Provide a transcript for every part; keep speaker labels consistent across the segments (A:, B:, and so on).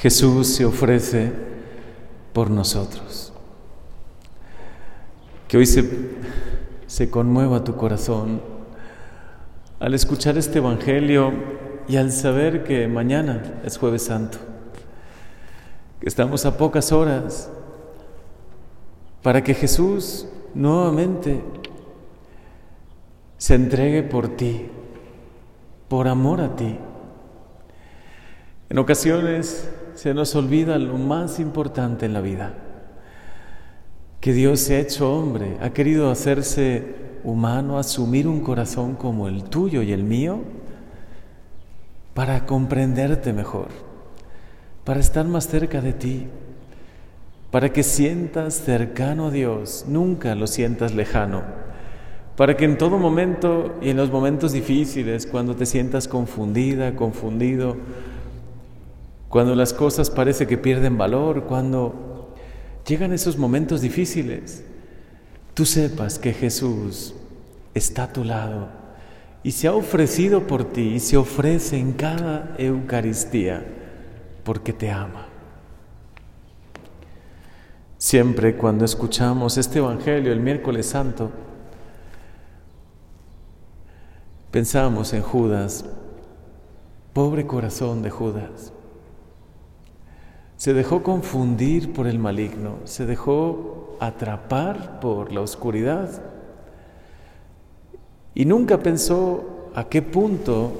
A: Jesús se ofrece por nosotros. Que hoy se, se conmueva tu corazón al escuchar este Evangelio y al saber que mañana es jueves santo, que estamos a pocas horas para que Jesús nuevamente se entregue por ti, por amor a ti. En ocasiones se nos olvida lo más importante en la vida, que Dios se ha hecho hombre, ha querido hacerse humano, asumir un corazón como el tuyo y el mío, para comprenderte mejor, para estar más cerca de ti, para que sientas cercano a Dios, nunca lo sientas lejano, para que en todo momento y en los momentos difíciles, cuando te sientas confundida, confundido, cuando las cosas parece que pierden valor, cuando llegan esos momentos difíciles, tú sepas que Jesús está a tu lado y se ha ofrecido por ti y se ofrece en cada Eucaristía porque te ama. Siempre cuando escuchamos este Evangelio el miércoles santo, pensamos en Judas, pobre corazón de Judas. Se dejó confundir por el maligno, se dejó atrapar por la oscuridad y nunca pensó a qué punto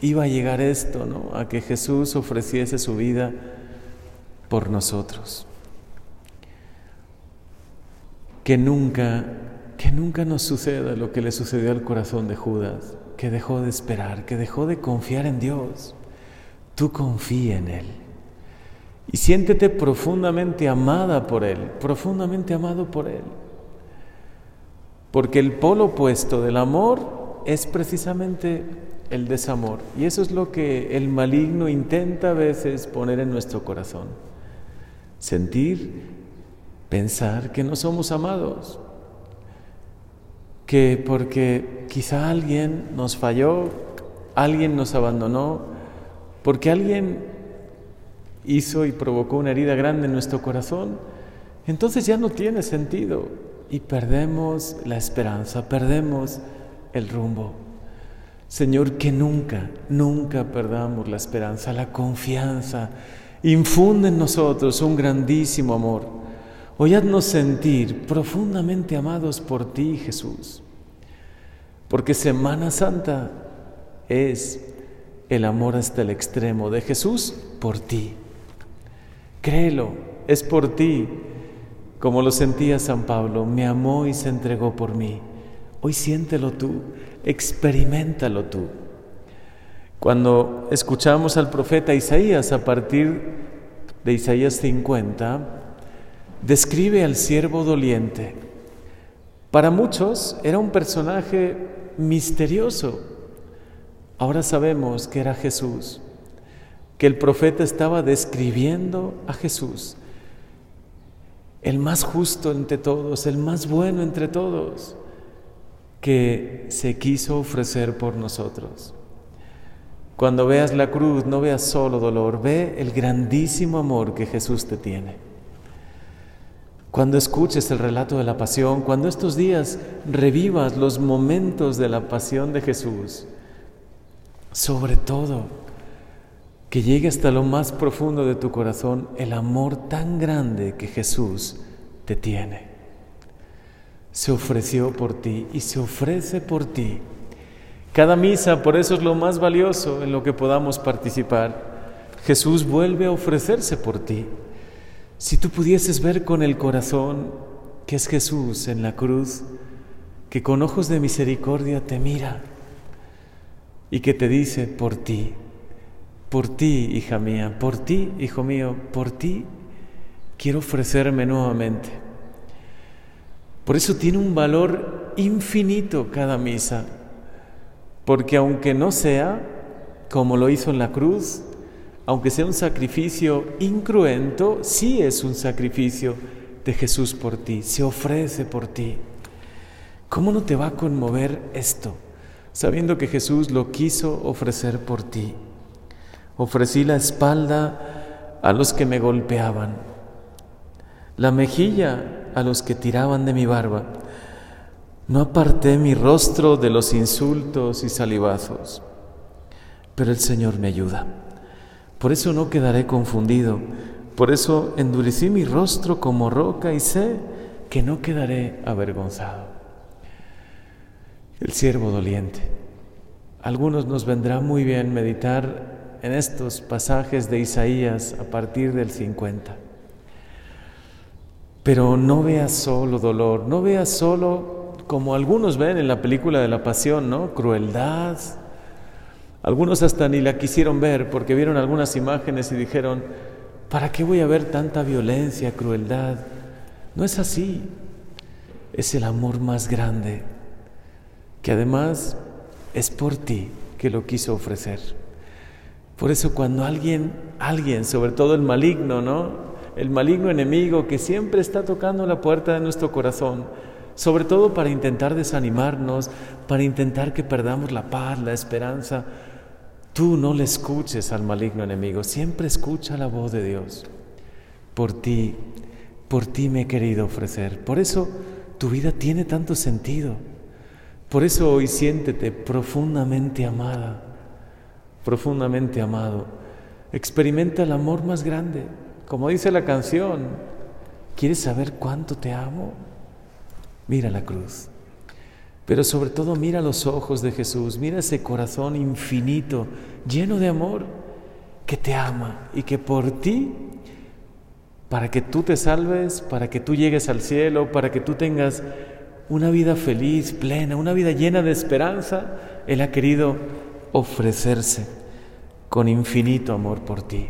A: iba a llegar esto, ¿no? A que Jesús ofreciese su vida por nosotros. Que nunca, que nunca nos suceda lo que le sucedió al corazón de Judas, que dejó de esperar, que dejó de confiar en Dios. Tú confía en Él. Y siéntete profundamente amada por Él, profundamente amado por Él. Porque el polo opuesto del amor es precisamente el desamor. Y eso es lo que el maligno intenta a veces poner en nuestro corazón. Sentir, pensar que no somos amados. Que porque quizá alguien nos falló, alguien nos abandonó, porque alguien hizo y provocó una herida grande en nuestro corazón, entonces ya no tiene sentido y perdemos la esperanza, perdemos el rumbo. Señor, que nunca, nunca perdamos la esperanza, la confianza. Infunde en nosotros un grandísimo amor. Hoy haznos sentir profundamente amados por ti, Jesús. Porque Semana Santa es el amor hasta el extremo de Jesús por ti. Créelo, es por ti, como lo sentía San Pablo, me amó y se entregó por mí. Hoy siéntelo tú, experimentalo tú. Cuando escuchamos al profeta Isaías a partir de Isaías 50, describe al siervo doliente. Para muchos era un personaje misterioso. Ahora sabemos que era Jesús que el profeta estaba describiendo a Jesús, el más justo entre todos, el más bueno entre todos, que se quiso ofrecer por nosotros. Cuando veas la cruz, no veas solo dolor, ve el grandísimo amor que Jesús te tiene. Cuando escuches el relato de la pasión, cuando estos días revivas los momentos de la pasión de Jesús, sobre todo, que llegue hasta lo más profundo de tu corazón el amor tan grande que Jesús te tiene. Se ofreció por ti y se ofrece por ti. Cada misa, por eso es lo más valioso en lo que podamos participar. Jesús vuelve a ofrecerse por ti. Si tú pudieses ver con el corazón que es Jesús en la cruz, que con ojos de misericordia te mira y que te dice por ti, por ti, hija mía, por ti, hijo mío, por ti quiero ofrecerme nuevamente. Por eso tiene un valor infinito cada misa, porque aunque no sea como lo hizo en la cruz, aunque sea un sacrificio incruento, sí es un sacrificio de Jesús por ti, se ofrece por ti. ¿Cómo no te va a conmover esto, sabiendo que Jesús lo quiso ofrecer por ti? Ofrecí la espalda a los que me golpeaban, la mejilla a los que tiraban de mi barba. No aparté mi rostro de los insultos y salivazos, pero el Señor me ayuda. Por eso no quedaré confundido, por eso endurecí mi rostro como roca y sé que no quedaré avergonzado. El siervo doliente. algunos nos vendrá muy bien meditar en estos pasajes de Isaías a partir del 50. Pero no veas solo dolor, no veas solo como algunos ven en la película de la pasión, ¿no? Crueldad. Algunos hasta ni la quisieron ver porque vieron algunas imágenes y dijeron, ¿para qué voy a ver tanta violencia, crueldad? No es así. Es el amor más grande, que además es por ti que lo quiso ofrecer. Por eso cuando alguien, alguien, sobre todo el maligno, ¿no? El maligno enemigo que siempre está tocando la puerta de nuestro corazón, sobre todo para intentar desanimarnos, para intentar que perdamos la paz, la esperanza. Tú no le escuches al maligno enemigo, siempre escucha la voz de Dios. Por ti, por ti me he querido ofrecer. Por eso tu vida tiene tanto sentido. Por eso hoy siéntete profundamente amada, profundamente amado. Experimenta el amor más grande. Como dice la canción, ¿quieres saber cuánto te amo? Mira la cruz. Pero sobre todo mira los ojos de Jesús, mira ese corazón infinito, lleno de amor, que te ama y que por ti, para que tú te salves, para que tú llegues al cielo, para que tú tengas una vida feliz, plena, una vida llena de esperanza, Él ha querido ofrecerse con infinito amor por ti.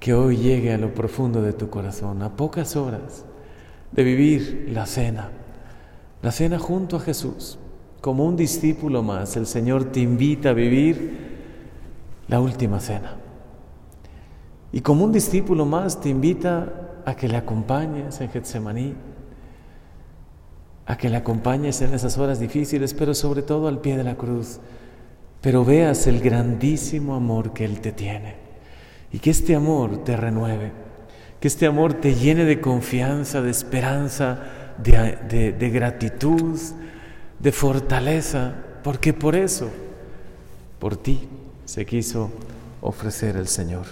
A: Que hoy llegue a lo profundo de tu corazón, a pocas horas de vivir la cena la cena junto a Jesús, como un discípulo más, el Señor te invita a vivir la última cena. Y como un discípulo más te invita a que le acompañes en Getsemaní, a que le acompañes en esas horas difíciles, pero sobre todo al pie de la cruz, pero veas el grandísimo amor que Él te tiene y que este amor te renueve, que este amor te llene de confianza, de esperanza, de, gratitud, de fortaleza, porque por eso, por ti, se quiso ofrecer el Señor.